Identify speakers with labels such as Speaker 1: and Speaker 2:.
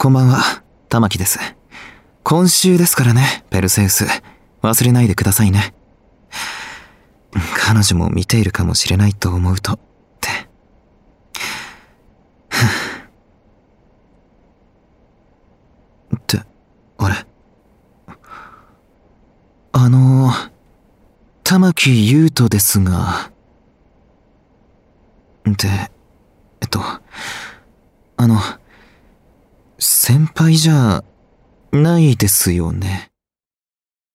Speaker 1: こんばんは、玉木です。今週ですからね、ペルセウス。忘れないでくださいね。彼女も見ているかもしれないと思うと、って。って、あれ？あの、玉木優斗ですが。で、えっと、あの、先輩じゃないですよね。